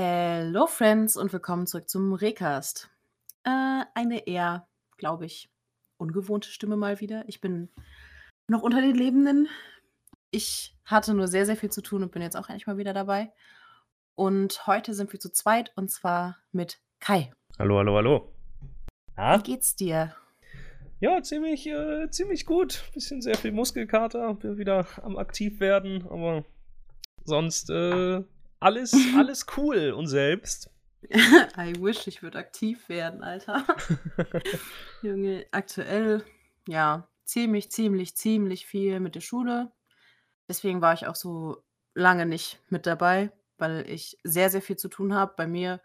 Hello Friends und willkommen zurück zum Recast. Äh, eine eher, glaube ich, ungewohnte Stimme mal wieder. Ich bin noch unter den Lebenden. Ich hatte nur sehr, sehr viel zu tun und bin jetzt auch endlich mal wieder dabei. Und heute sind wir zu zweit und zwar mit Kai. Hallo, hallo, hallo. Wie geht's dir? Ja, ziemlich, äh, ziemlich gut. Bisschen sehr viel Muskelkater, bin wieder am aktiv werden, aber sonst äh, alles, alles cool und selbst. I wish, ich würde aktiv werden, Alter. Junge, aktuell, ja, ziemlich, ziemlich, ziemlich viel mit der Schule. Deswegen war ich auch so lange nicht mit dabei, weil ich sehr, sehr viel zu tun habe. Bei mir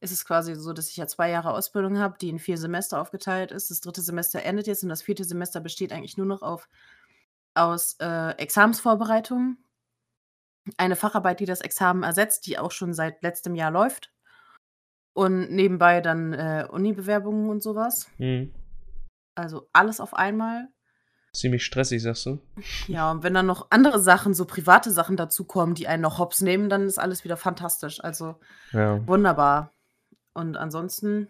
ist es quasi so, dass ich ja zwei Jahre Ausbildung habe, die in vier Semester aufgeteilt ist. Das dritte Semester endet jetzt und das vierte Semester besteht eigentlich nur noch auf, aus äh, Examensvorbereitungen eine Facharbeit, die das Examen ersetzt, die auch schon seit letztem Jahr läuft. Und nebenbei dann äh, Uni-Bewerbungen und sowas. Mhm. Also alles auf einmal. Ziemlich stressig, sagst du? Ja, und wenn dann noch andere Sachen, so private Sachen dazukommen, die einen noch hops nehmen, dann ist alles wieder fantastisch. Also Ja. wunderbar. Und ansonsten,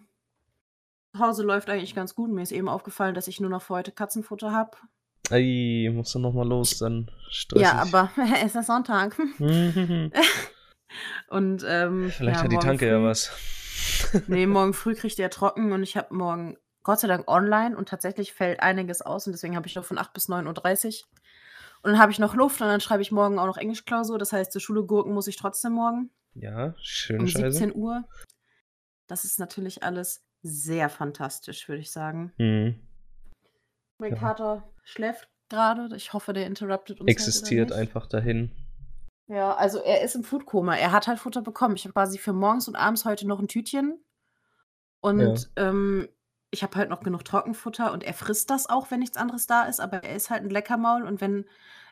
zu Hause läuft eigentlich ganz gut. Mir ist eben aufgefallen, dass ich nur noch für heute Katzenfutter habe. Ey, musst du nochmal los, dann stressig. Ja, aber es ist Sonntag. Und ähm, Vielleicht ja, hat die Tanke ja früh- was. Nee, morgen früh kriegt er trocken und ich habe morgen Gott sei Dank online und tatsächlich fällt einiges aus und deswegen habe ich noch von 8 bis 9.30 Uhr. Und dann habe ich noch Luft und dann schreibe ich morgen auch noch Englischklausur. Das heißt, zur Schule gurken muss ich trotzdem morgen Ja, schöne um Scheiße. 17 Uhr. Das ist natürlich alles sehr fantastisch, würde ich sagen. Mhm. Mein Ja. Kater schläft gerade. Ich hoffe, der interruptet uns Existiert halt einfach dahin. Ja, also er ist im Foodkoma. Er hat halt Futter bekommen. Ich habe quasi für morgens und abends heute noch ein Tütchen. Und ähm, ich habe halt noch genug Trockenfutter und er frisst das auch, wenn nichts anderes da ist, aber er ist halt ein Leckermaul und wenn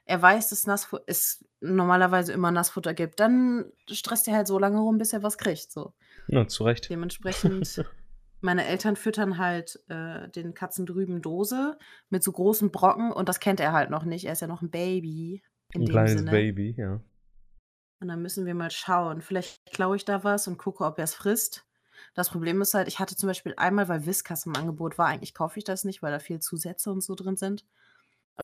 er weiß, dass Nassfutter es normalerweise immer Nassfutter gibt, dann stresst er halt so lange rum, bis er was kriegt. So. Na, zu Recht. Dementsprechend, meine Eltern füttern halt äh, den Katzen drüben Dose mit so großen Brocken und das kennt er halt noch nicht. Er ist ja noch ein Baby. In Ein dem kleines Sinne. Baby, ja. Und dann müssen wir mal schauen. Vielleicht klaue ich da was und gucke, ob er es frisst. Das Problem ist halt, ich hatte zum Beispiel einmal, weil Whiskas im Angebot war, eigentlich kaufe ich das nicht, weil da viel Zusätze und so drin sind.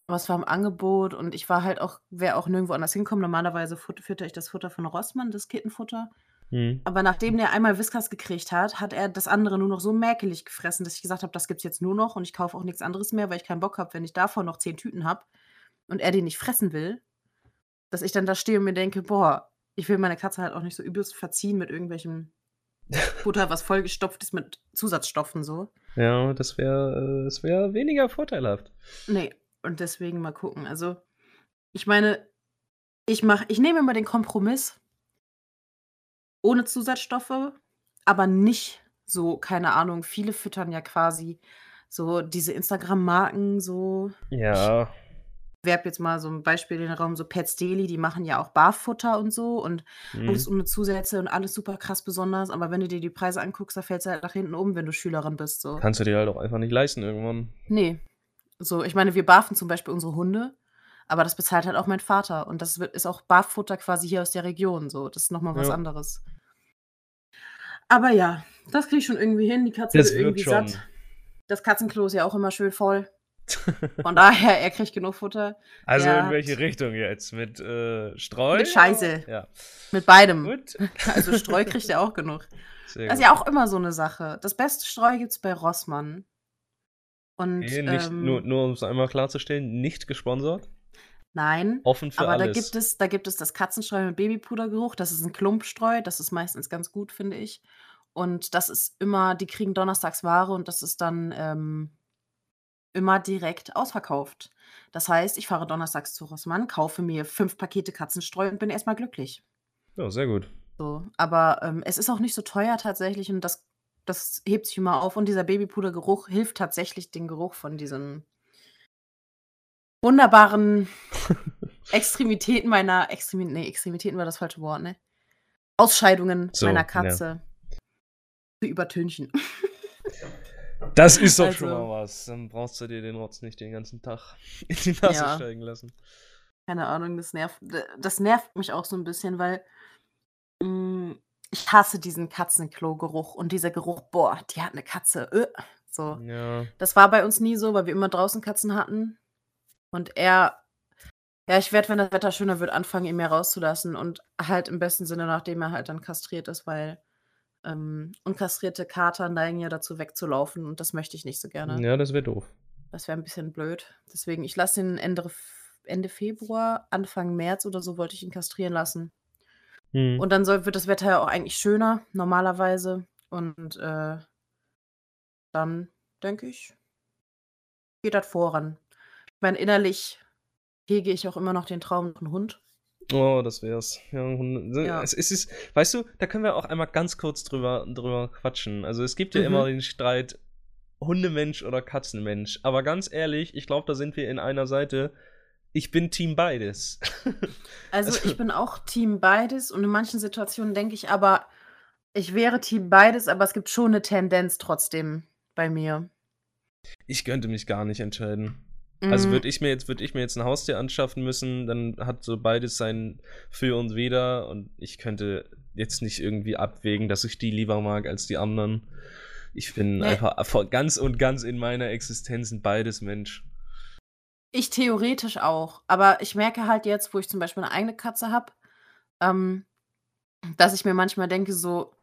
Aber es war im Angebot und ich war halt auch, wäre auch nirgendwo anders hinkommen. Normalerweise fütter ich das Futter von Rossmann, das Kittenfutter. Mhm. Aber nachdem der einmal Whiskas gekriegt hat, hat er das andere nur noch so mäkelig gefressen, dass ich gesagt habe, das gibt's jetzt nur noch und ich kaufe auch nichts anderes mehr, weil ich keinen Bock habe, wenn ich davon noch zehn Tüten habe und er den nicht fressen will, dass ich dann da stehe und mir denke, boah, ich will meine Katze halt auch nicht so übelst verziehen mit irgendwelchem Futter, was vollgestopft ist mit Zusatzstoffen so. Ja, das wäre äh, das wär weniger vorteilhaft. Nee, und deswegen mal gucken. Also, ich meine, ich mach, ich nehme immer den Kompromiss ohne Zusatzstoffe, aber nicht so, keine Ahnung, viele füttern ja quasi so diese Instagram-Marken, so, Ja, werb jetzt mal so ein Beispiel in den Raum, so Pets Daily, die machen ja auch Barfutter und so und mhm. alles ohne Zusätze und alles super krass besonders, aber wenn du dir die Preise anguckst, da fällst du halt nach hinten um, wenn du Schülerin bist, so. kannst du dir halt auch einfach nicht leisten irgendwann. Nee. So, ich meine, wir barfen zum Beispiel unsere Hunde, aber das bezahlt halt auch mein Vater. Und das ist auch Barfutter quasi hier aus der Region. So, das ist nochmal was Ja. anderes. Aber ja, das kriege ich schon irgendwie hin. Die Katze Das wird wird irgendwie schon. satt. Das Katzenklo ist ja auch immer schön voll. Von daher, er kriegt genug Futter. Also Ja. in welche Richtung jetzt? Mit äh, Streu? Mit Scheiße. Ja. Mit beidem. Gut. Also Streu kriegt er auch genug. Sehr Das ist gut. ja auch immer so eine Sache. Das beste Streu gibt es bei Rossmann. Und Nee, nicht, ähm, nur, nur um es einmal klarzustellen, nicht gesponsert. Nein, Offen für Aber alles. da gibt es, da gibt es das Katzenstreu mit Babypudergeruch. Das ist ein Klumpstreu. Das ist meistens ganz gut, finde ich. Und das ist immer, die kriegen donnerstags Ware und das ist dann ähm, immer direkt ausverkauft. Das heißt, ich fahre donnerstags zu Rossmann, kaufe mir fünf Pakete Katzenstreu und bin erstmal glücklich. ja, sehr gut. So. Aber ähm, es ist auch nicht so teuer tatsächlich und das, das hebt sich immer auf. Und dieser Babypudergeruch hilft tatsächlich, den Geruch von diesen wunderbaren Extremitäten meiner Extremi nee, Extremitäten war das falsche Wort, ne? Ausscheidungen So, meiner ja. Katze zu übertünchen. Das ist doch schon Also- mal was. Dann brauchst du dir den Rotz nicht den ganzen Tag in die Nase Ja. steigen lassen. Keine Ahnung, das nervt, das nervt mich auch so ein bisschen, weil mm, ich hasse diesen Katzenklo-Geruch und dieser Geruch, boah, die hat 'ne Katze, äh, so. Ja. Das war bei uns nie so, weil wir immer draußen Katzen hatten. Und er ja, ich werde, wenn das Wetter schöner wird, anfangen, ihn mehr rauszulassen und halt im besten Sinne, nachdem er halt dann kastriert ist, weil, ähm, unkastrierte Kater neigen ja dazu, wegzulaufen und das möchte ich nicht so gerne. Ja, das wäre doof. Das wäre 'n bisschen blöd. Deswegen, ich lasse ihn Ende Ende Februar, Anfang März oder so wollte ich ihn kastrieren lassen. Mhm. Und dann soll wird das Wetter ja auch eigentlich schöner normalerweise und, äh dann denke ich geht das voran. Ich meine, innerlich hege ich auch immer noch den Traum noch 'n Hund. Oh, das wär's. Ja, Hunde Ja. es es ist weißt du, da können wir auch einmal ganz kurz drüber drüber quatschen. Also, es gibt ja immer Mhm. den Streit Hundemensch oder Katzenmensch. Aber ganz ehrlich, ich glaube, da sind wir in einer Seite. Ich bin Team beides. Also, Also ich bin auch Team beides und in manchen Situationen denke ich aber, ich wäre Team beides, aber es gibt schon 'ne Tendenz trotzdem bei mir. Ich könnte mich gar nicht entscheiden. Also, Hm. würde ich mir jetzt würde ich mir jetzt 'n Haustier anschaffen müssen, dann hat so beides sein Für und Wider und ich könnte jetzt nicht irgendwie abwägen, dass ich die lieber mag als die anderen. Ich bin Ne. einfach ganz und ganz in meiner Existenz 'n beides Mensch. Ich theoretisch auch, aber ich merke halt jetzt, wo ich zum Beispiel 'ne eigene Katze habe, ähm, dass ich mir manchmal denke so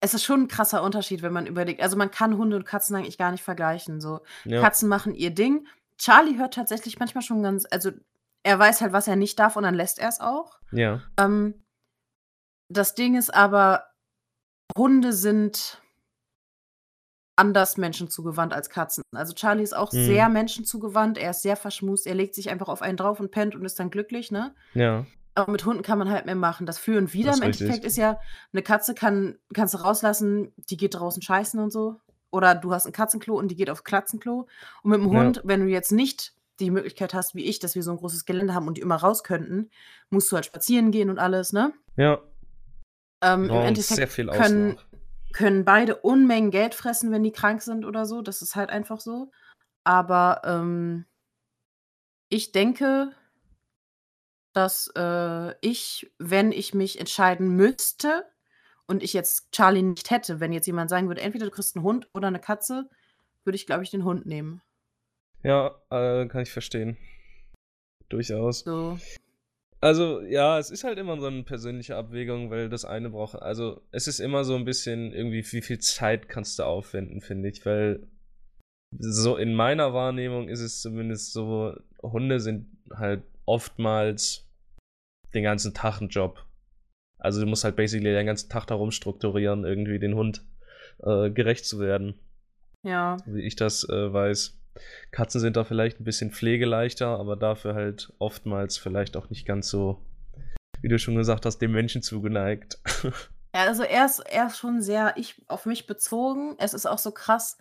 es ist schon 'n krasser Unterschied, wenn man überlegt also, man kann Hunde und Katzen eigentlich gar nicht vergleichen, so. Ja. Katzen machen ihr Ding. Charlie hört tatsächlich manchmal schon ganz also, er weiß halt, was er nicht darf und dann lässt er's auch. Ja. Ähm, das Ding ist aber, Hunde sind anders Menschen zugewandt als Katzen. Also, Charlie ist auch Mhm. sehr Menschen zugewandt. Er ist sehr verschmust. Er legt sich einfach auf einen drauf und pennt und ist dann glücklich, ne? Ja. Aber mit Hunden kann man halt mehr machen. Das Für und Wider im ist richtig. Endeffekt ist ja, 'ne Katze kann kannst du rauslassen, die geht draußen scheißen und so. Oder du hast 'n Katzenklo und die geht aufs Katzenklo. Und mit 'm Ja. Hund, wenn du jetzt nicht die Möglichkeit hast, wie ich, dass wir so 'n großes Gelände haben und die immer raus könnten, musst du halt spazieren gehen und alles, ne? Ja. Ähm, im Ja, und Endeffekt sehr viel können können beide Unmengen Geld fressen, wenn die krank sind oder so. Das ist halt einfach so. Aber, ähm ich denke dass, äh, ich, wenn ich mich entscheiden müsste und ich jetzt Charlie nicht hätte, wenn jetzt jemand sagen würde: „Entweder du kriegst 'n Hund oder 'ne Katze“, würde ich, glaube ich, den Hund nehmen. Ja, äh, kann ich verstehen. Durchaus. So. Also, ja, es ist halt immer so 'ne persönliche Abwägung, weil das eine braucht also, es ist immer so 'n bisschen irgendwie, wie viel Zeit kannst du aufwenden, finde ich, weil so in meiner Wahrnehmung ist es zumindest so, Hunde sind halt oftmals den ganzen Tag 'n Job. Also, du musst halt basically den ganzen Tag da rumstrukturieren, irgendwie den Hund, äh, gerecht zu werden. Ja. Wie ich das, äh, weiß. Katzen sind da vielleicht 'n bisschen pflegeleichter, aber dafür halt oftmals vielleicht auch nicht ganz so, wie du schon gesagt hast, dem Menschen zugeneigt. Ja, also, er ist er ist schon sehr ich auf mich bezogen. Es ist auch so krass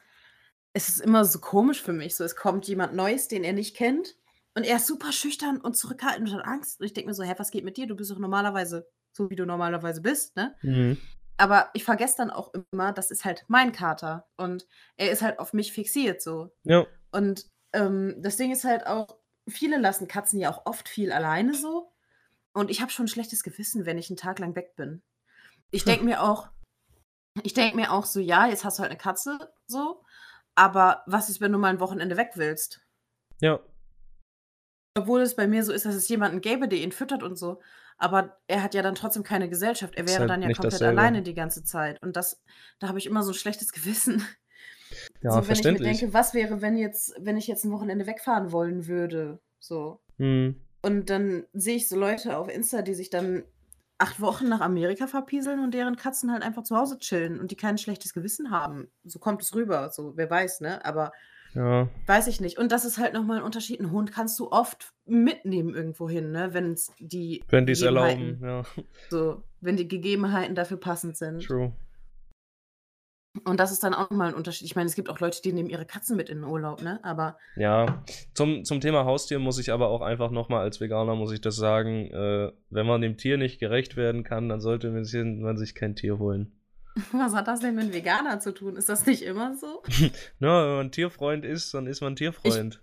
es ist immer so komisch für mich, so es kommt jemand Neues, den er nicht kennt und er ist super schüchtern und zurückhaltend und hat Angst und ich denke mir so: „Hä, was geht mit dir? Du bist doch normalerweise so, wie du normalerweise bist“, ne? Mhm. Aber ich vergesse dann auch immer, das ist halt mein Kater und er ist halt auf mich fixiert so. Ja. Und, ähm, das Ding ist halt auch, viele lassen Katzen ja auch oft viel alleine so und ich habe schon 'n schlechtes Gewissen, wenn ich 'n Tag lang weg bin. Ich denke mir auch ich denke mir auch so: „Ja, jetzt hast du halt 'ne Katze so, aber was ist, wenn du mal 'n Wochenende weg willst?“ Ja. Obwohl es bei mir so ist, dass es jemanden gäbe, der ihn füttert und so, aber er hat ja dann trotzdem keine Gesellschaft. Er wäre halt dann ja komplett dasselbe. alleine die ganze Zeit und das da habe ich immer so 'n schlechtes Gewissen. Ja, So, wenn ich mir denke: „Was wäre, wenn jetzt wenn ich jetzt 'n Wochenende wegfahren wollen würde“, so. Mhm. Und dann sehe ich so Leute auf Insta, die sich dann 8 Wochen nach Amerika verpieseln und deren Katzen halt einfach zu Hause chillen und die kein schlechtes Gewissen haben. So kommt es rüber, so, wer weiß, ne? Aber Ja. weiß ich nicht. Und das ist halt noch mal 'n Unterschied. 'N Hund kannst du oft mitnehmen irgendwohin, ne, wenn's die Wenn die's Gegebenheiten erlauben, ja. so wenn die Gegebenheiten dafür passend sind. True. Und das ist dann auch mal 'n Unterschied. Ich meine, es gibt auch Leute, die nehmen ihre Katzen mit in den Urlaub, ne? Aber Ja, zum zum Thema Haustier muss ich aber auch einfach noch mal als Veganer muss ich das sagen, äh, wenn man dem Tier nicht gerecht werden kann, dann sollte man sich man sich kein Tier holen. Was hat das denn mit Veganer zu tun? Ist das nicht immer so? Na, wenn man Tierfreund ist, dann ist man Ich Tierfreund.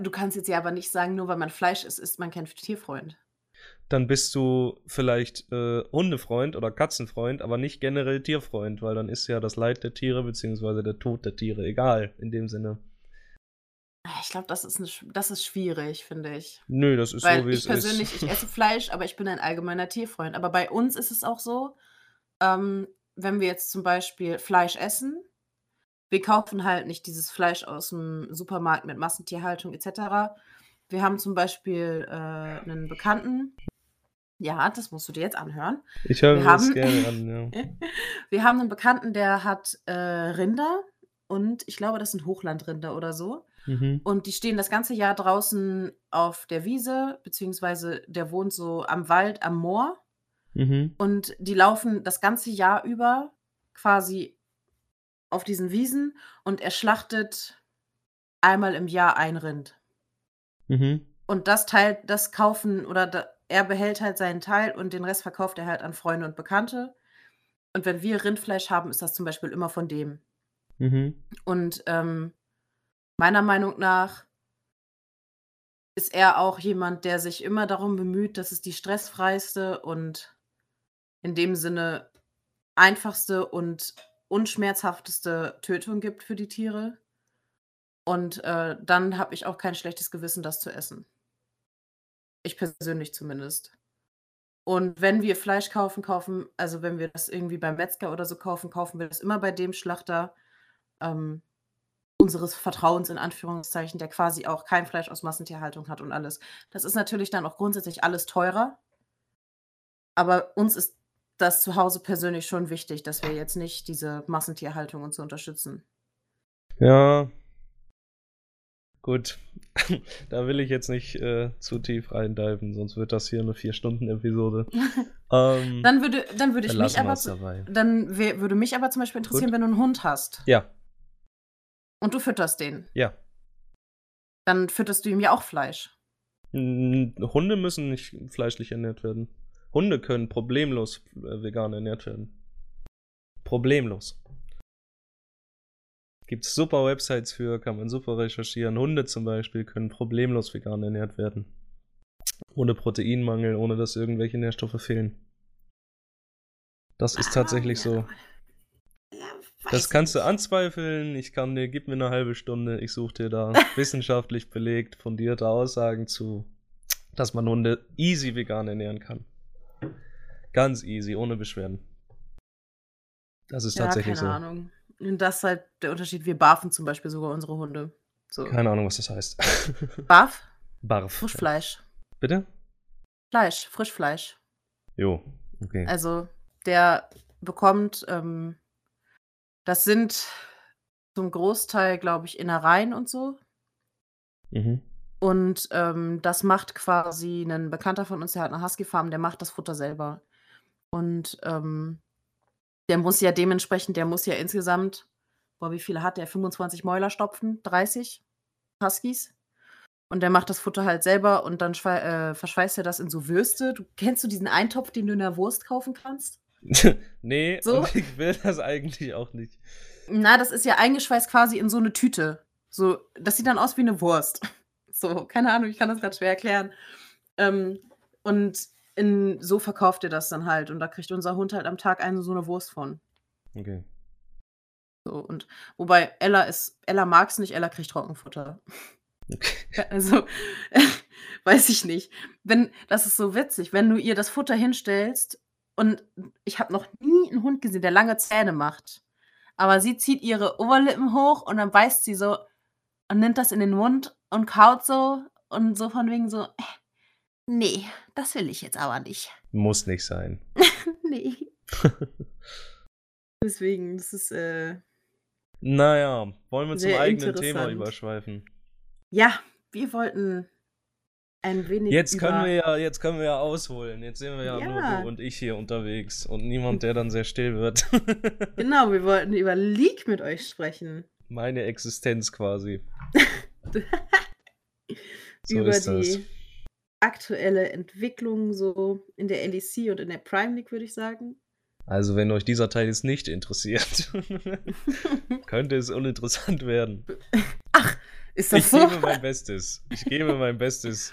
Du kannst jetzt ja aber nicht sagen, nur weil man Fleisch isst, ist man kein Tierfreund. dann bist du vielleicht äh, Hundefreund oder Katzenfreund, aber nicht generell Tierfreund, weil dann ist ja das Leid der Tiere bzw. der Tod der Tiere egal in dem Sinne. Ich glaube, das ist, das ist schwierig, finde ich. Nö, das ist Weil so, wie ich es ist. persönlich, ich esse Fleisch, aber ich bin ein allgemeiner Tierfreund. Aber bei uns ist es auch so, ähm, wenn wir jetzt zum Beispiel Fleisch essen, wir kaufen halt nicht dieses Fleisch aus dem Supermarkt mit Massentierhaltung et cetera. Wir haben zum Beispiel, äh, 'nen Bekannten ja, das musst du dir jetzt anhören. Ich höre mir das gerne an, ja. wir haben 'nen Bekannten, der hat, äh, Rinder und ich glaube, das sind Hochlandrinder oder so. Mhm. Und die stehen das ganze Jahr draußen auf der Wiese, beziehungsweise der wohnt so am Wald, am Moor. Mhm. Und die laufen das ganze Jahr über quasi auf diesen Wiesen und er schlachtet einmal im Jahr ein Rind. Mhm. Und das teilt das kaufen oder da er behält halt seinen Teil und den Rest verkauft er halt an Freunde und Bekannte. Und wenn wir Rindfleisch haben, ist das zum Beispiel immer von dem. Mhm. Und, ähm, meiner Meinung nach ist er auch jemand, der sich immer darum bemüht, dass es die stressfreiste und in dem Sinne einfachste und unschmerzhafteste Tötung gibt für die Tiere. Und, äh, dann habe ich auch kein schlechtes Gewissen, das zu essen. Ich persönlich zumindest. Und wenn wir Fleisch kaufen, kaufen also, wenn wir das irgendwie beim Metzger oder so kaufen, kaufen wir das immer bei dem Schlachter, ähm, unseres Vertrauens in Anführungszeichen, der quasi auch kein Fleisch aus Massentierhaltung hat und alles. Das ist natürlich dann auch grundsätzlich alles teurer. Aber uns ist das zu Hause persönlich schon wichtig, dass wir jetzt nicht diese Massentierhaltung und so unterstützen. Ja. Gut. Da will ich jetzt nicht, äh, zu tief reindiven, sonst wird das hier 'ne 4-Stunden-Episode. Ähm, Dann würde dann würde ich mich aber dabei. dann würde mich aber zum Beispiel interessieren, Gut. wenn du 'n Hund hast Ja. und du fütterst den. Ja. Dann fütterst du ihm ja auch Fleisch. Hunde müssen nicht fleischlich ernährt werden. Hunde können problemlos, äh, vegan ernährt werden. Problemlos. Gibt's super Websites für, kann man super recherchieren. Hunde zum Beispiel können problemlos vegan ernährt werden. Ohne Proteinmangel, ohne dass irgendwelche Nährstoffe fehlen. Das ist Ah, tatsächlich so. Das kannst du anzweifeln. Ich kann dir gib mir 'ne halbe Stunde, ich suche dir da wissenschaftlich belegt fundierte Aussagen zu, dass man Hunde easy vegan ernähren kann. Ganz easy, ohne Beschwerden. Das ist Ja, tatsächlich keine so. Ahnung. Und das ist halt der Unterschied. Wir barfen zum Beispiel sogar unsere Hunde. So. Keine Ahnung, was das heißt. Barf? Barf. Frischfleisch. Bitte? Fleisch, Frischfleisch. Jo, okay. Also, der bekommt, ähm das sind zum Großteil, glaube ich, Innereien und so. Mhm. Und, ähm, das macht quasi 'nen Bekannter von uns, der hat 'ne Husky-Farm, der macht das Futter selber. Und, ähm, der muss ja dementsprechend der muss ja insgesamt boah, wie viele hat der? 25 Mäuler stopfen, 30 Huskies. Und der macht das Futter halt selber und dann äh, verschweißt er das in so Würste. Du kennst du diesen Eintopf, den du in der Wurst kaufen kannst? Ne, So? ich will das eigentlich auch nicht. Na, das ist ja eingeschweißt quasi in so 'ne Tüte. So, das sieht dann aus wie 'ne Wurst. So, keine Ahnung, ich kann das grad schwer erklären. Ähm, und in so verkauft er das dann halt und da kriegt unser Hund halt am Tag eine so 'ne Wurst von. Okay. So und wobei Ella ist Ella mag's nicht, Ella kriegt Trockenfutter. Okay. Also, weiß ich nicht. Wenn das ist so witzig, wenn du ihr das Futter hinstellst und ich habe noch nie 'n Hund gesehen, der lange Zähne macht. Aber sie zieht ihre Oberlippen hoch und dann beißt sie so und nimmt das in den Mund und kaut so und so von wegen so: „Äh, ne, das will ich jetzt aber nicht.“ Muss nicht sein. Ne. Deswegen, das ist, äh Na ja, wollen wir zum eigenen Thema überschweifen? Ja, wir wollten ein wenig Jetzt können wir ja jetzt können wir ja ausholen. Jetzt sind wir ja nur Ja. du und ich hier unterwegs und niemand, der dann sehr still wird. Genau, wir wollten über League mit euch sprechen. Meine Existenz quasi. So über ist das. Aktuelle Entwicklung so in der LEC und in der Prime League, würde ich sagen. Also, wenn euch dieser Teil jetzt nicht interessiert, könnte es uninteressant werden. Ist Ich das so? gebe mein Bestes. Ich gebe mein Bestes.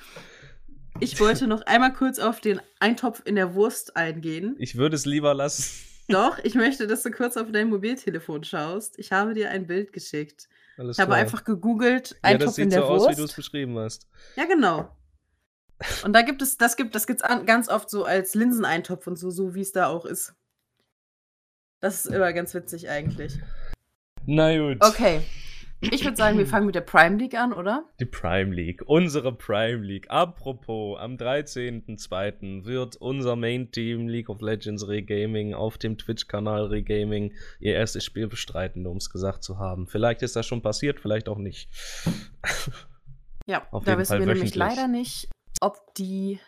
Ich wollte noch einmal kurz auf den Eintopf in der Wurst eingehen. Ich würde es lieber lassen. Doch, ich möchte, dass du kurz auf dein Mobiltelefon schaust. Ich habe dir ein Bild geschickt. Alles Ich habe klar. einfach gegoogelt, ja, Eintopf das in sieht der so aus, wie du es Wurst. beschrieben hast. Ja, genau. Und da gibt es, das gibt, das gibt's an, ganz oft so als Linseneintopf und so, so wie es da auch ist. Das ist immer ganz witzig eigentlich. Na gut. Okay. Ich würde sagen, wir fangen mit der Prime League an, oder? Die Prime League, unsere Prime League. Apropos, am 13.02. wird unser Main-Team League of Legends Regaming auf dem Twitch-Kanal Regaming ihr erstes Spiel bestreiten, um es gesagt zu haben. Vielleicht ist das schon passiert, vielleicht auch nicht. Ja, Auf da jeden wissen Fall wir nämlich leider nicht, ob die.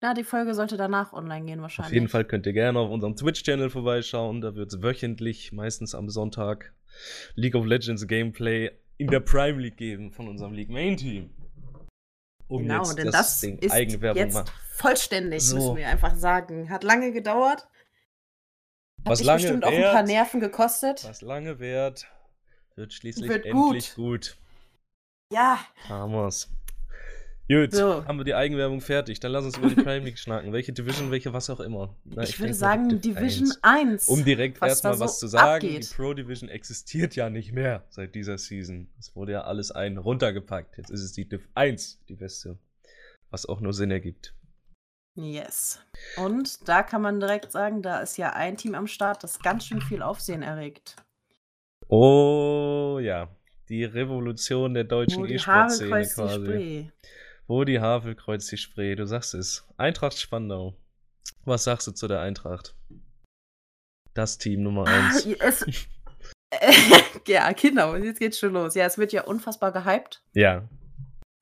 Na, die Folge sollte danach online gehen, wahrscheinlich. Auf jeden Fall könnt ihr gerne auf unserem Twitch-Channel vorbeischauen. Da wird es wöchentlich, meistens am Sonntag, League of Legends Gameplay in der Prime League geben von unserem League Main-Team. Um genau, jetzt denn das, Ding ist Eigenwerbung jetzt machen. vollständig, So. müssen wir einfach sagen. Hat lange gedauert. Hat Was lange bestimmt auch ein paar Nerven gekostet. Was lange währt, wird schließlich Wird endlich gut. Ja, Haben wir's. Gut, So. haben wir die Eigenwerbung fertig. Dann lass uns über die Prime League schnacken. Welche Division, welche was auch immer. Na, ich, würde denk mal sagen Div Division 1. 1. Um direkt was erstmal da was so zu sagen, abgeht. die Pro Division existiert ja nicht mehr seit dieser Season. Es wurde ja alles ein runtergepackt. Jetzt ist es die Div 1, die beste. Was auch nur Sinn ergibt. Yes. Und da kann man direkt sagen, da ist ja ein Team am Start, das ganz schön viel Aufsehen erregt. Oh ja, die Revolution der deutschen E-Sport-Szene quasi. Wo die Havel kreuzt die Spree, du sagst es. Eintracht Spandau. Was sagst du zu der Eintracht? Das Team Nummer 1. Es, ja, genau, jetzt geht's schon los. Ja, es wird ja unfassbar gehypt. ja.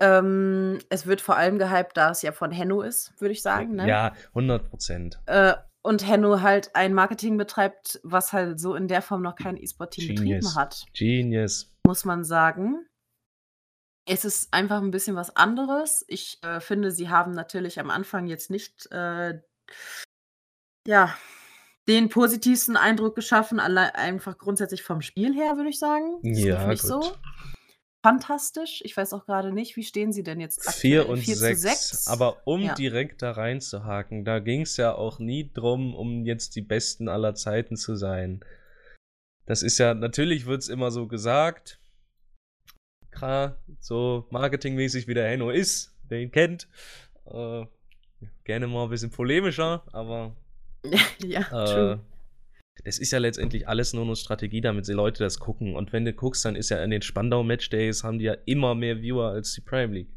Ähm, es wird vor allem gehypt, da es ja von Henno ist, würde ich sagen. Ne? Ja, 100 Prozent. Äh, und Henno halt ein Marketing betreibt, was halt so in der Form noch kein E-Sport-Team betrieben hat, Genius. muss man sagen. Es ist einfach ein bisschen was anderes. Ich äh, finde, sie haben natürlich am Anfang jetzt nicht äh, ja, den positivsten Eindruck geschaffen, alle, einfach grundsätzlich vom Spiel her, würde ich sagen. Das Ja, lief nicht gut. so. Fantastisch. Ich weiß auch gerade nicht, wie stehen sie denn jetzt 4 aktuell? und 4 zu 6. 6. Aber um Ja. direkt da reinzuhaken, da ging es ja auch nie drum, um jetzt die Besten aller Zeiten zu sein. Das ist ja, natürlich wird es immer so gesagt. Klar, so marketingmäßig wie der Henno ist, wer ihn kennt. Äh, gerne mal ein bisschen polemischer, aber ja, äh, true. das ist ja letztendlich alles nur eine Strategie, damit die Leute das gucken. Und wenn du guckst, dann ist ja in den Spandau Matchdays haben die ja immer mehr Viewer als die Prime League.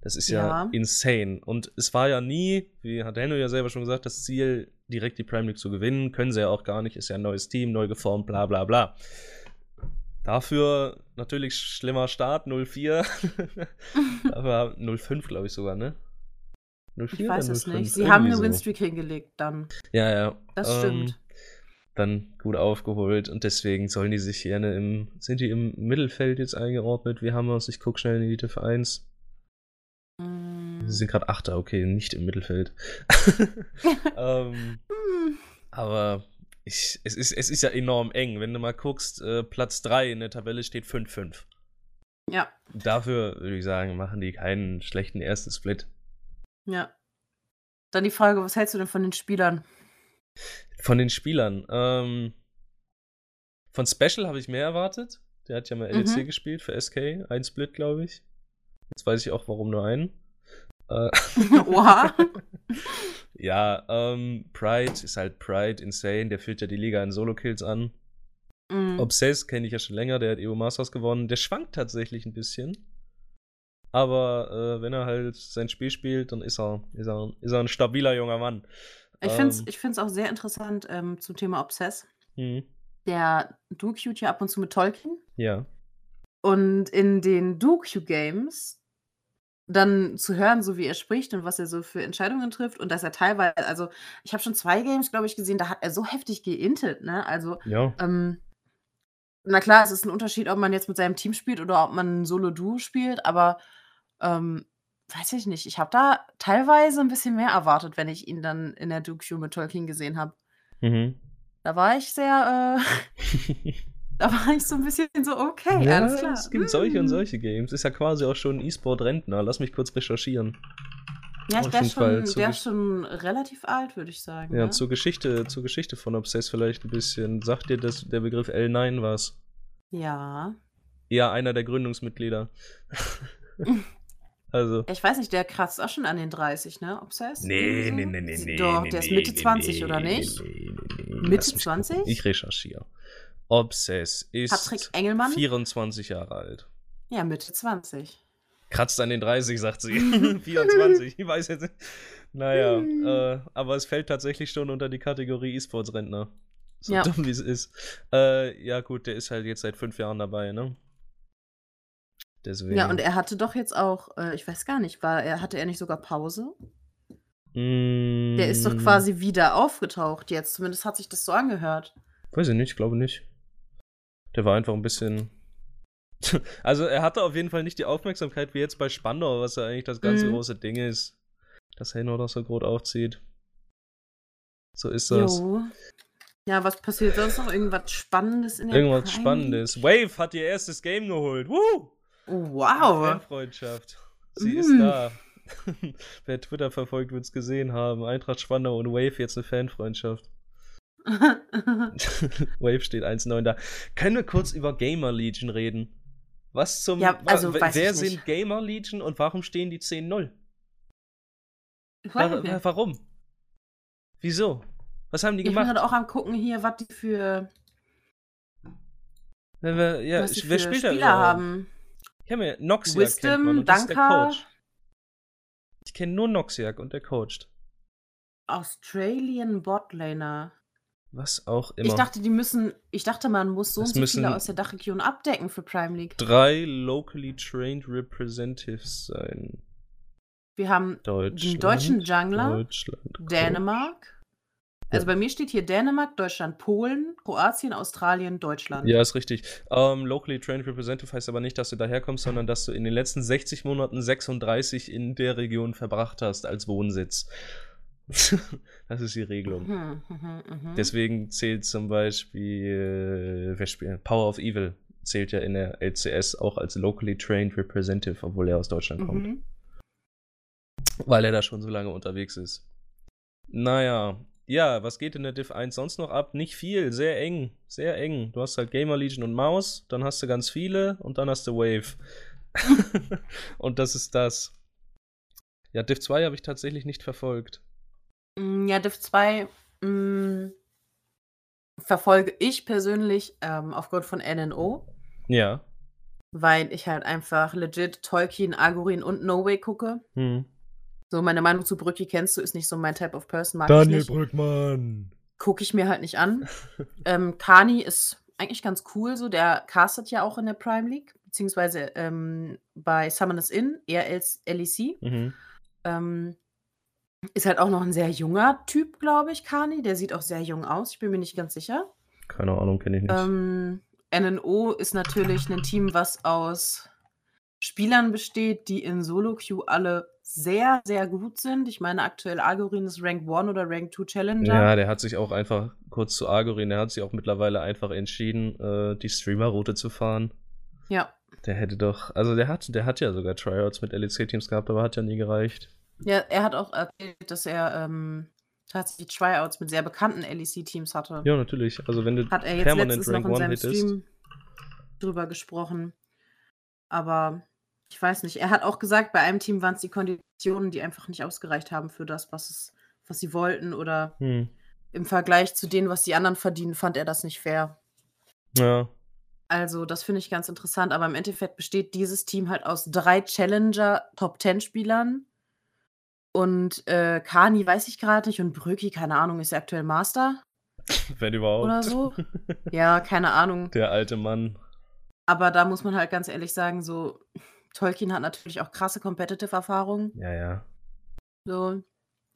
Das ist ja, Ja. insane. Und es war ja nie, wie hat Henno ja selber schon gesagt, das Ziel, direkt die Prime League zu gewinnen. Können sie ja auch gar nicht, ist ja ein neues Team, neu geformt, bla bla bla. Dafür natürlich schlimmer Start, 0-4. Aber 0-5, glaube ich sogar, ne? 0-4 Ich weiß es 0-5? nicht. Sie haben eine so. Winstreak hingelegt dann. Ja, ja. Das ähm, stimmt. Dann gut aufgeholt und deswegen sollen die sich gerne im. Sind die im Mittelfeld jetzt eingeordnet? Wie haben wir es? Ich gucke schnell in die Div 1. Mm. Sie sind gerade Achter, okay, nicht im Mittelfeld. ähm, Hm. aber ich, es, ist, es ist ja enorm eng. Wenn du mal guckst, äh, Platz 3 in der Tabelle steht 5-5. Ja, Dafür würde ich sagen, machen die keinen schlechten ersten Split. ja. Dann die Frage, was hältst du denn von den Spielern? Von den Spielern. Ähm, von Special habe ich mehr erwartet. Der hat ja mal LEC Mhm. gespielt für SK. Ein Split, glaube ich. Jetzt weiß ich auch, warum nur einen. Äh, Oha. ja, ähm, Pride ist halt Pride, insane. Der führt ja die Liga in Solo-Kills an. Mm. Obsess kenne ich ja schon länger, der hat EU Masters gewonnen. Der schwankt tatsächlich ein bisschen. Aber äh, wenn er halt sein Spiel spielt, dann ist er, ist er, ist er ein stabiler junger Mann. Ich finde es Ähm, ich find's auch sehr interessant ähm, zum Thema Obsess. hm, Der Duke ja ab und zu mit Tolkien. ja. Und in den Duke-Games dann zu hören, so wie er spricht und was er so für Entscheidungen trifft und dass er teilweise, also ich habe schon zwei Games, glaube ich, gesehen, da hat er so heftig geintet, ne? Also, Ja. ähm, na klar, es ist ein Unterschied, ob man jetzt mit seinem Team spielt oder ob man Solo-Duo spielt, aber ähm, weiß ich nicht. Ich habe da teilweise ein bisschen mehr erwartet, wenn ich ihn dann in der Duke mit Tolkien gesehen habe. Mhm. Da war ich sehr, äh, da war ich so ein bisschen so, okay, ja, alles klar. es gibt solche und Mm. solche Games. Ist ja quasi auch schon ein E-Sport-Rentner. Lass mich kurz recherchieren. Ja, ist Fall schon, ist schon relativ alt, würde ich sagen. Ja, ne? zur Geschichte, zur Geschichte von Obsess vielleicht ein bisschen. Sagt dir das, der Begriff L9 was? Ja. Ja, einer der Gründungsmitglieder. also. Ich weiß nicht, der kratzt auch schon an den 30, ne? Obsessed? Nee, nee, nee, nee, nee. Doch, nee, der ist nee, Mitte nee, 20, nee, oder nicht? Mitte Lass mich 20? gucken. Ich recherchiere. Obsess ist Patrick Engelmann? 24 Jahre alt. Ja, Mitte 20. Kratzt an den 30, sagt sie. 24, ich weiß jetzt nicht. Naja, äh, aber es fällt tatsächlich schon unter die Kategorie E-Sports-Rentner. So Ja. dumm wie es ist. Äh, ja, gut, der ist halt jetzt seit fünf Jahren dabei, ne? Deswegen. Ja, und er hatte doch jetzt auch, äh, ich weiß gar nicht, war er, hatte er nicht sogar Pause? Mm, Der ist doch quasi wieder aufgetaucht jetzt. Zumindest hat sich das so angehört. Weiß ich nicht, ich glaube nicht. Der war einfach ein bisschen. Also, er hatte auf jeden Fall nicht die Aufmerksamkeit wie jetzt bei Spandau, was ja eigentlich das ganz Mhm. große Ding ist. Dass Heno das so groß aufzieht. So ist das. Jo. Ja, was passiert sonst noch? Irgendwas Spannendes in der Irgendwas Prime Spannendes. Wave hat ihr erstes Game geholt. Woo! Wow. Fanfreundschaft. Sie Mm. ist da. Wer Twitter verfolgt, wird es gesehen haben. Eintracht Spandau und Wave jetzt eine Fanfreundschaft. Wave steht 1-9 da. Können wir kurz über Gamer Legion reden? Was zum. Ja, also wa- wer sind nicht. Gamer Legion und warum stehen die 10-0? Ich Wa weiß nicht. wa- warum? Wieso? Was haben die Ich bin gemacht? gerade auch am gucken hier, was die für, Wer, wer, ja, was die wer für spielt da Spieler überhaupt? haben. Ich kenn mir Noxiak kennt man Wisdom, der Danka. Ich kenne nur Noxiak und der coacht. Australian Botlaner. Was auch immer. Ich dachte, die müssen, ich dachte, man muss so Es und so viele aus der Dachregion abdecken für Prime League. drei locally trained representatives sein. Wir haben den deutschen Jungler. Dänemark. Also bei mir steht hier Dänemark, Deutschland, Polen, Kroatien, Australien, Deutschland. Ja, ist richtig. Ähm, locally trained representative heißt aber nicht, dass du daherkommst, sondern dass du in den letzten 60 Monaten 36 in der Region verbracht hast als Wohnsitz. das ist die Regelung. Mhm, mhm, mhm. Deswegen zählt zum Beispiel äh? Power of Evil zählt ja in der LCS auch als locally trained representative, obwohl er aus Deutschland kommt. Weil er da schon so lange unterwegs ist. Naja, ja, was geht in der Div 1 sonst noch ab? Nicht viel, sehr eng, sehr eng. Du hast halt Gamer Legion und Maus, dann hast du ganz viele und dann hast du Wave. und das ist das. Ja, Div 2 habe ich tatsächlich nicht verfolgt. Mm, Ja, Div 2 mm, verfolge ich persönlich ähm, aufgrund von NNO, Ja. weil ich halt einfach legit Tolkien, Agorin und No Way gucke. Hm. So, meine Meinung zu Brücki kennst du, ist nicht so mein Type of Person, mag ich nicht. Brückmann. Gucke ich mir halt nicht an. ähm, Kani ist eigentlich ganz cool, so. Der castet ja auch in der Prime League, beziehungsweise ähm, bei Summoners Inn, eher als LEC. Mhm. Ähm, ist halt auch noch ein sehr junger Typ, glaube ich, Kani. Der sieht auch sehr jung aus. Ich bin mir nicht ganz sicher. Keine Ahnung, kenne ich nicht. Ähm, NNO ist natürlich ein Team, was aus Spielern besteht, die in Solo-Queue alle sehr, sehr gut sind. Ich meine, aktuell Agorin ist Rank 1 oder Rank 2 Challenger. Ja, der hat sich auch einfach, kurz zu Agorin, der hat sich auch mittlerweile einfach entschieden, äh, die Streamer-Route zu fahren. ja. Der hätte doch, also der hat, der hat ja sogar Tryouts mit LEC-Teams gehabt, aber hat ja nie gereicht. Ja, er hat auch erzählt, dass er ähm, tatsächlich Tryouts mit sehr bekannten LEC-Teams hatte. Ja, natürlich. Also wenn du Hat er jetzt permanent letztens Rank noch in 1 seinem hittest. Stream drüber gesprochen. Aber ich weiß nicht. Er hat auch gesagt, bei einem Team waren es die Konditionen, die einfach nicht ausgereicht haben für das, was, es, was sie wollten. Oder Hm. im Vergleich zu denen, was die anderen verdienen, fand er das nicht fair. Ja. Also, das finde ich ganz interessant. Aber im Endeffekt besteht dieses Team halt aus drei Challenger Top 10 Spielern. Und äh, Kani weiß ich gerade nicht. Und Bröki, keine Ahnung, ist er aktuell Master Wenn überhaupt. oder so. ja, keine Ahnung. Der alte Mann. Aber da muss man halt ganz ehrlich sagen, so, Tolkien hat natürlich auch krasse Competitive-Erfahrungen. Ja, ja. So.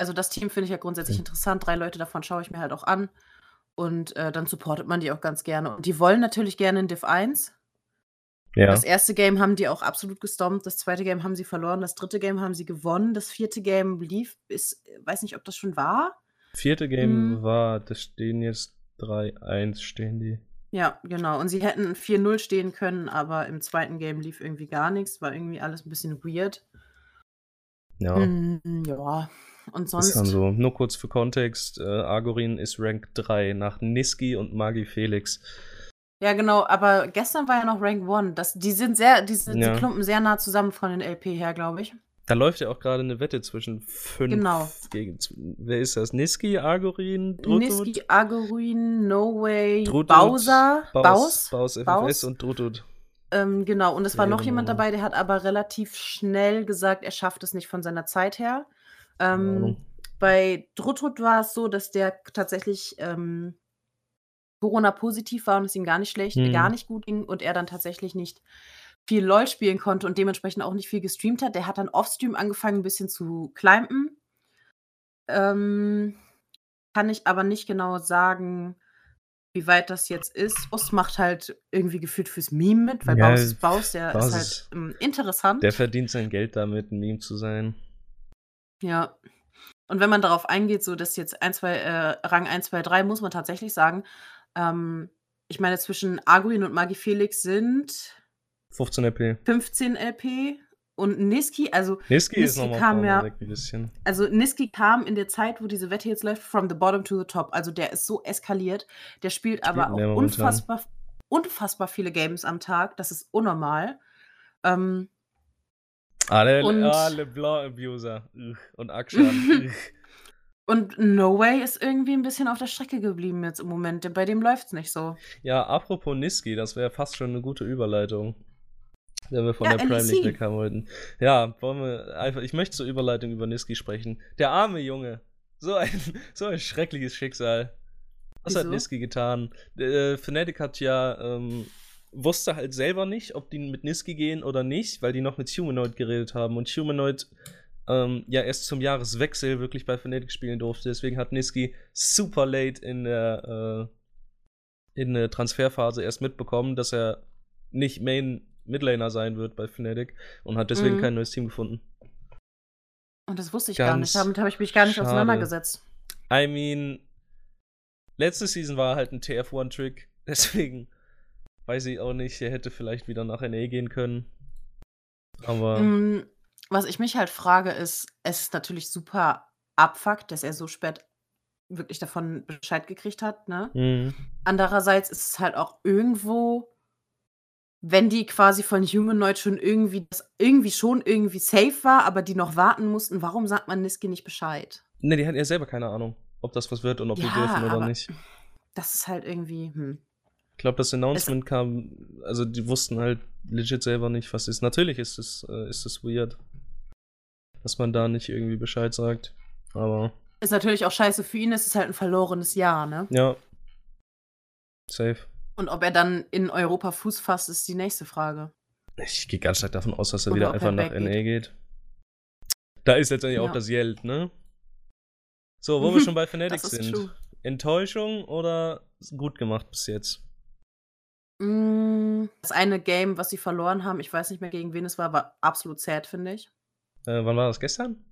Also das Team finde ich ja grundsätzlich Mhm. interessant. Drei Leute davon schaue ich mir halt auch an. Und äh, dann supportet man die auch ganz gerne. Und die wollen natürlich gerne in Div 1. Ja. Das erste Game haben die auch absolut gestompt. Das zweite Game haben sie verloren. Das dritte Game haben sie gewonnen. Das vierte Game lief, ist, weiß nicht, ob das schon war. Vierte Game Hm. war, das stehen jetzt 3-1 stehen die. Ja, genau. Und sie hätten 4-0 stehen können, aber im zweiten Game lief irgendwie gar nichts. War irgendwie alles ein bisschen weird. Ja. Mm, ja. Und Ist dann sonst? so. Nur kurz für Kontext: äh, Argorin ist Rank 3 nach Niski und Magi Felix. Ja, genau, aber gestern war ja noch Rank 1. Das, die sind sehr, die, sind, Ja. die klumpen sehr nah zusammen von den LP her, glaube ich. Da läuft ja auch gerade eine Wette zwischen fünf Genau. gegen. Wer ist das? Niski, Argorin, Drutut? Niski, Agorin, No Way, Drutut, Bowser, Baus, Baus. Baus FFS Baus. und Drutut. Ähm, genau, und es war noch Ehrenmann. jemand dabei, der hat aber relativ schnell gesagt, er schafft es nicht von seiner Zeit her. Keine Ähm, Ahnung. bei Drutrut war es so, dass der tatsächlich ähm, Corona-positiv war und es ihm gar nicht schlecht, Hm. gar nicht gut ging und er dann tatsächlich nicht viel LOL spielen konnte und dementsprechend auch nicht viel gestreamt hat. Der hat dann offstream angefangen, ein bisschen zu climben. Ähm, kann ich aber nicht genau sagen, wie weit das jetzt ist. Baus macht halt irgendwie gefühlt fürs Meme mit, weil Ja, Baus Baus, der Baus ist halt ist- ähm, interessant. Der verdient sein Geld damit, ein Meme zu sein. Ja. Und wenn man darauf eingeht, so dass jetzt 1, 2, äh, Rang 1, 2, 3, muss man tatsächlich sagen, ähm, ich meine, zwischen Arguin und Magi Felix sind 15 LP. 15 LP und Niski, also, Niski ist Niski nochmal kam vorne ja- weg ein bisschen. also Niski kam in der Zeit, wo diese Wette jetzt läuft, from the bottom to the top. Also der ist so eskaliert. Der spielt aber Spielt auch mehr momentan. unfassbar, unfassbar viele Games am Tag. Das ist unnormal. Ähm, Alle, alle Blanc-Abuser. Und Akshan. Und No Way ist irgendwie ein bisschen auf der Strecke geblieben jetzt im Moment. Bei dem läuft's nicht so. ja, apropos Niski, das wäre fast schon eine gute Überleitung. Wenn wir von Ja, der Prime. League weg haben wollten. Ja, wollen wir einfach. Ich möchte zur Überleitung über Niski sprechen. Der arme Junge. So ein, so ein schreckliches Schicksal. Was hat Wieso? Niski getan? Äh, Fnatic hat ja, ähm, wusste halt selber nicht, ob die mit Niski gehen oder nicht, weil die noch mit Humanoid geredet haben. Und Humanoid ähm, ja erst zum Jahreswechsel wirklich bei Fnatic spielen durfte. Deswegen hat Niski super late in der, äh, in der Transferphase erst mitbekommen, dass er nicht Main Midlaner sein wird bei Fnatic und hat deswegen Mhm. kein neues Team gefunden. Und das wusste ich gar nicht. Ganz Damit habe ich mich gar nicht schade. auseinandergesetzt. I mean, letzte Season war halt ein TF1-Trick, deswegen weiß ich auch nicht, er hätte vielleicht wieder nach NA gehen können. Aber Mm, Was ich mich halt frage, ist, es ist natürlich super abfuckt, dass er so spät wirklich davon Bescheid gekriegt hat, ne? mh, Andererseits ist es halt auch irgendwo, wenn die quasi von Humanoid schon irgendwie das irgendwie schon irgendwie safe war, aber die noch warten mussten, warum sagt man Niski nicht Bescheid? ne, die hatten ja selber keine Ahnung, ob das was wird und ob die Ja, dürfen oder nicht. Das ist halt irgendwie, hm. Ich glaube, das Announcement kam, also die wussten halt legit selber nicht, was ist. Natürlich ist es, äh, ist es weird, dass man da nicht irgendwie Bescheid sagt. Aber Ist natürlich auch scheiße für ihn, es ist halt ein verlorenes Jahr, ne? ja, safe. Und ob er dann in Europa Fuß fasst, ist die nächste Frage. Ich gehe ganz stark davon aus, dass er Oder wieder einfach er nach. NA geht. Da ist letztendlich auch Ja. das Geld, ne? So, wo wir schon bei ist sind. true. Enttäuschung oder gut gemacht bis jetzt? Mm, Das eine Game, was sie verloren haben, ich weiß nicht mehr gegen wen es war, war absolut sad, finde ich. Äh, wann war das? Gestern?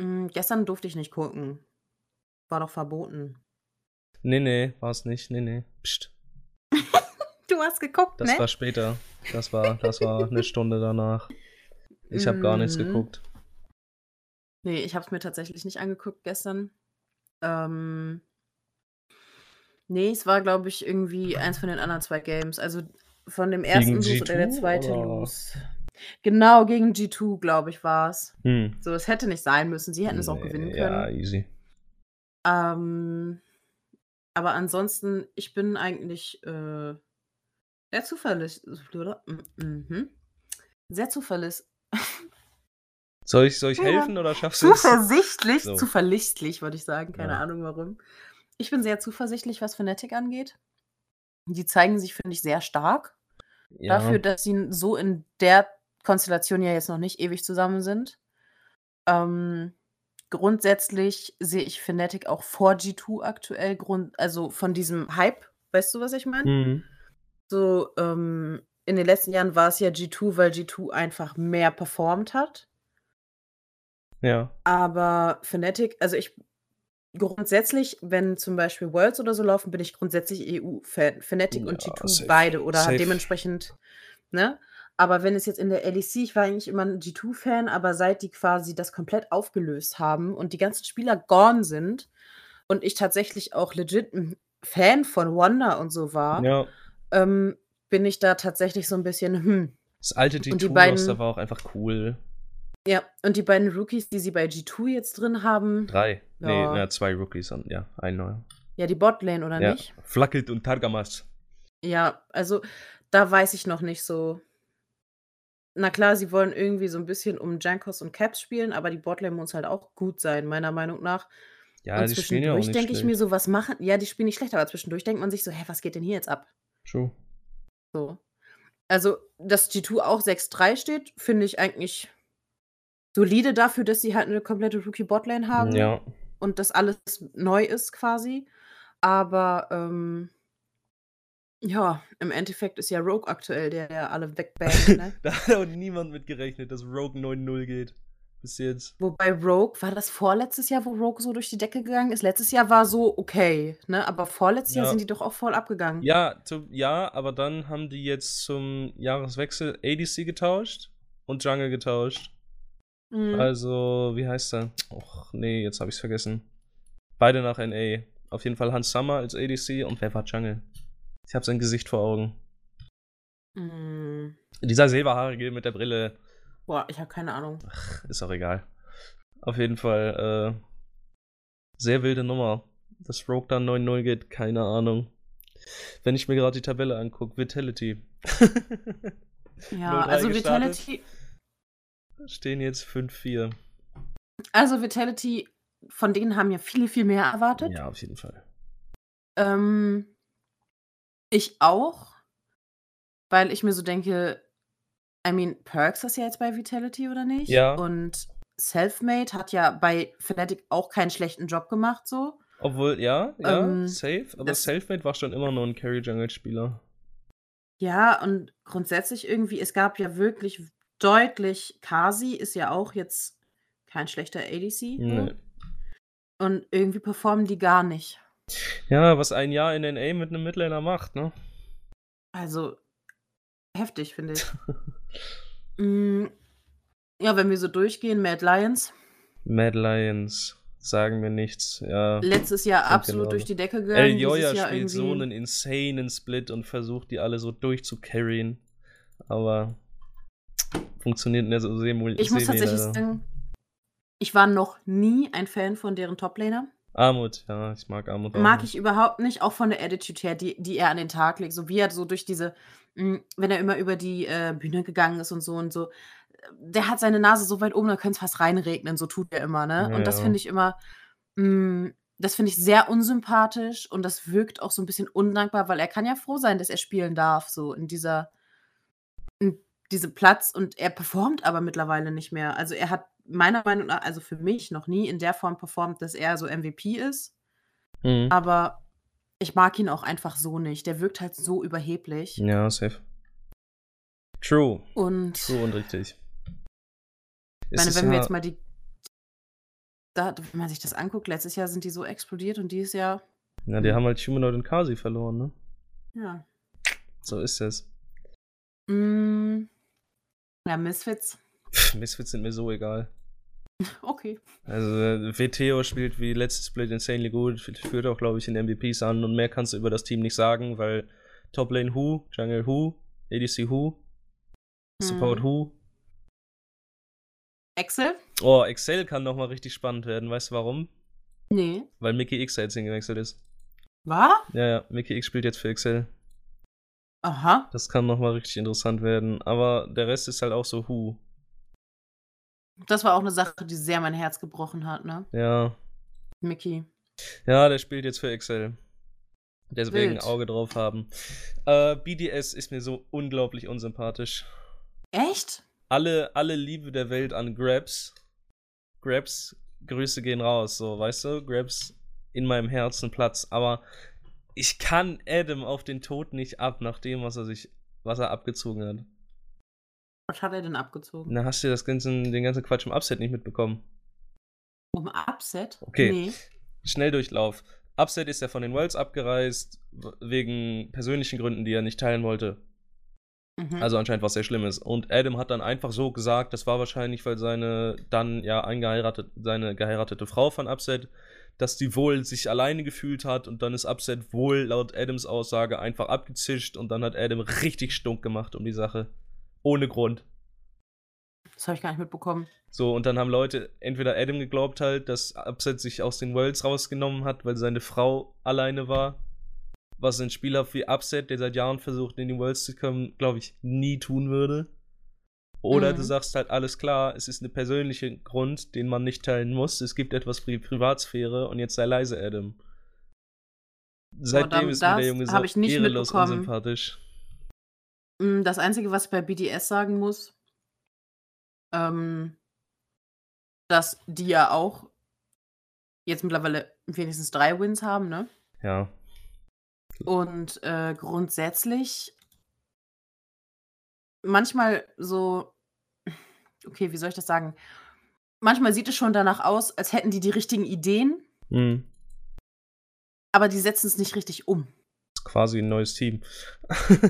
Mm, Gestern durfte ich nicht gucken. War doch verboten. Nee, nee, war es nicht. Nee, nee. Psst. Du hast geguckt, Das ne? war später. Das war, das war eine Stunde danach. Ich habe gar nichts Mhm. geguckt. Nee, ich habe es mir tatsächlich nicht angeguckt gestern. Ähm, nee, es war, glaube ich, irgendwie eins von den anderen zwei Games. Also von dem ersten Lose oder der G2 zweite? Lose. Genau, gegen G2, glaube ich, war es. Hm. So, es hätte nicht sein müssen. Sie hätten es auch Nee, gewinnen Ja, können. easy. Ähm, aber ansonsten, ich bin eigentlich äh, sehr zuverlässig. Mhm. Sehr zuverlässig. Soll ich, soll ich Ja. helfen oder schaffst du es? Zuversichtlich, So. zuverlässig, würde ich sagen. Keine Ja. Ahnung warum. Ich bin sehr zuversichtlich, was Fnatic angeht. Die zeigen sich, finde ich, sehr stark. Ja. Dafür, dass sie so in der Konstellation ja jetzt noch nicht ewig zusammen sind. Ähm, grundsätzlich sehe ich Fnatic auch vor G2 aktuell, Grund, also von diesem Hype, weißt du, was ich meine? Mhm. So, ähm, in den letzten Jahren war es ja G2, weil G2 einfach mehr performt hat. Ja. Aber Fnatic, also ich grundsätzlich, wenn zum Beispiel Worlds oder so laufen, bin ich grundsätzlich EU-Fan. Fnatic und Ja, G2 safe. beide oder Safe. dementsprechend, ne? Aber wenn es jetzt in der LEC ich war eigentlich immer 'n G2-Fan, aber seit die quasi das komplett aufgelöst haben und die ganzen Spieler gone sind und ich tatsächlich auch legit 'n Fan von Wonder und so war, Ja. ähm, bin ich da tatsächlich so 'n bisschen, hm. Das alte Und die G2-Roster beiden war auch einfach cool. Ja, und die beiden Rookies, die sie bei G2 jetzt drin haben 3. Ne, ja. na, 2 Rookies und ja, 1 neuer. Ja, die Botlane, oder Ja, nicht? Flakked und Targamas. Ja, also, da weiß ich noch nicht so. Na klar, sie wollen irgendwie so 'n bisschen um Jankos und Caps spielen, aber die Botlane muss halt auch gut sein, meiner Meinung nach. Ja, Und die spielen ja auch zwischendurch nicht denke ich mir so: „Was machen“ ja, die spielen nicht schlecht, aber zwischendurch denkt man sich so: „Hä, was geht denn hier jetzt ab?“ True. So. Also, dass G2 auch 6-3 steht, finde ich eigentlich solide dafür, dass sie halt 'ne komplette Rookie-Botlane haben Ja. und das alles neu ist quasi. Aber, ähm ja, im Endeffekt ist ja Rogue aktuell der, der alle wegbangt, ne? Da hat auch niemand mit gerechnet, dass Rogue 9-0 geht. Bis jetzt. Wobei Rogue war das vorletztes Jahr, wo Rogue so durch die Decke gegangen ist? Letztes Jahr war so okay, ne? Aber vorletztes Jahr Ja. sind die doch auch voll abgegangen. Ja, zu ja, aber dann haben die jetzt zum Jahreswechsel ADC getauscht und Jungle getauscht. Mhm. Also, wie heißt er? Och, ne, jetzt habe ich's vergessen. Beide nach NA. Auf jeden Fall Hans Summer als ADC und wer war Jungle? Ich habe sein Gesicht vor Augen. Hm. Dieser Silberhaarige mit der Brille. Boah, ich habe keine Ahnung. Ach, ist auch egal. Auf jeden Fall, äh, sehr wilde Nummer. Dass Rogue dann 9-0 geht, keine Ahnung. Wenn ich mir gerade die Tabelle angucke, Vitality. Ja, 0-3 also Vitality Stehen jetzt 5-4. also Vitality, von denen haben ja viele, viel mehr erwartet. Ja, auf jeden Fall. Ähm, ich auch, weil ich mir so denke I mean, Perks ist ja jetzt bei Vitality, oder nicht? Ja. Und Selfmade hat ja bei Fnatic auch keinen schlechten Job gemacht so. Obwohl, ja, ja, Ähm, safe. Aber Selfmade war schon immer nur ein Carry-Jungle-Spieler. Ja, und grundsätzlich irgendwie es gab ja wirklich deutlich Kasi ist ja auch jetzt kein schlechter ADC so. Ne. Und irgendwie performen die gar nicht. Ja, was ein Jahr in NA mit 'nem Midlaner macht, ne? Also, heftig, finde ich. Hm, ja, wenn wir so durchgehen, Mad Lions. Mad Lions sagen mir nichts, ja. Letztes Jahr absolut genau durch so. die Decke El gegangen, Joya dieses Jahr spielt so irgendwie 'nen insanen Split und versucht, die alle so durchzucarryen, aber funktioniert nicht so semi Ich muss tatsächlich leider. sagen, ich war noch nie ein Fan von deren Toplaner. Armut, ja, ich mag Armut auch Mag nicht. ich überhaupt nicht, auch von der Attitude her, die die er an den Tag legt, so wie er so durch diese hm, wenn er immer über die, äh, Bühne gegangen ist und so und so. Der hat seine Nase so weit oben, da könnte es fast reinregnen, so tut er immer, ne? Und das Ja. finde ich immer hm, das finde ich sehr unsympathisch und das wirkt auch so 'n bisschen undankbar, weil er kann ja froh sein, dass er spielen darf, so in dieser in diesem Platz und er performt aber mittlerweile nicht mehr. Also, er hat meiner Meinung nach also, für mich noch nie in der Form performt, dass er so MVP ist. Mhm. Aber ich mag ihn auch einfach so nicht. Der wirkt halt so überheblich. Ja, safe. True. Und True und richtig. ich meine, wenn wir ja jetzt mal die da wenn man sich das anguckt, letztes Jahr sind die so explodiert und dieses Jahr ja, die haben halt Humanoid und Kasi verloren, ne? Ja. So ist es. Hm. Ja, Misfits. Misfits sind mir so egal. Okay. Also, äh, Veteo spielt wie letztes Split insanely gut, führt auch, glaube ich, in MVPs an und mehr kannst du über das Team nicht sagen, weil Toplane Who, Jungle Who, ADC Who, Support Mhm. Who. Excel? Oh, Excel kann noch mal richtig spannend werden. Weißt du warum? Ne. Weil Mickey X da jetzt hingewechselt ist. Wahr? Ja, ja, Mickey X spielt jetzt für Excel. Aha. Das kann noch mal richtig interessant werden, aber der Rest ist halt auch so Who. Das war auch 'ne Sache, die sehr mein Herz gebrochen hat, ne? Ja. Mickey. Ja, der spielt jetzt für Excel. Deswegen Wild. Auge drauf haben. Äh, BDS ist mir so unglaublich unsympathisch. Echt? Alle alle Liebe der Welt an Grabs. Grabs, Grüße gehen raus, so, weißt du? Grabs in meinem Herzen Platz, aber ich kann Adam auf den Tod nicht ab, nach dem, was er sich was er abgezogen hat. Was hat er denn abgezogen? Na, hast du das ganzen den ganzen Quatsch im Upset nicht mitbekommen? Um Upset? Okay. Ne. Schnelldurchlauf. Upset ist ja von den Worlds abgereist, wegen persönlichen Gründen, die er nicht teilen wollte. Mhm. Also anscheinend was sehr Schlimmes. Und Adam hat dann einfach so gesagt, das war wahrscheinlich, weil seine dann ja eingeheiratet, seine geheiratete Frau von Upset, dass die wohl sich alleine gefühlt hat und dann ist Upset wohl laut Adams Aussage einfach abgezischt und dann hat Adam richtig stunk gemacht um die Sache. Ohne Grund. Das habe ich gar nicht mitbekommen. So, und dann haben Leute, entweder Adam geglaubt halt, dass Upset sich aus den Worlds rausgenommen hat, weil seine Frau alleine war. Was ein Spieler wie Upset, der seit Jahren versucht, in die Worlds zu kommen, glaube ich, nie tun würde. Oder Mhm. du sagst halt, alles klar, es ist ein persönlicher Grund, den man nicht teilen muss. Es gibt etwas Pri Privatsphäre und jetzt sei leise, Adam. Seitdem dann- ist mir der Junge so mitbekommen. unsympathisch. Mm, Das Einzige, was ich bei BDS sagen muss, ähm, dass die ja auch jetzt mittlerweile wenigstens drei Wins haben, ne? Ja. Und äh, grundsätzlich manchmal so, okay, wie soll ich das sagen? Manchmal sieht es schon danach aus, als hätten die die richtigen Ideen, Hm. aber die setzen es nicht richtig um. Quasi ein neues Team.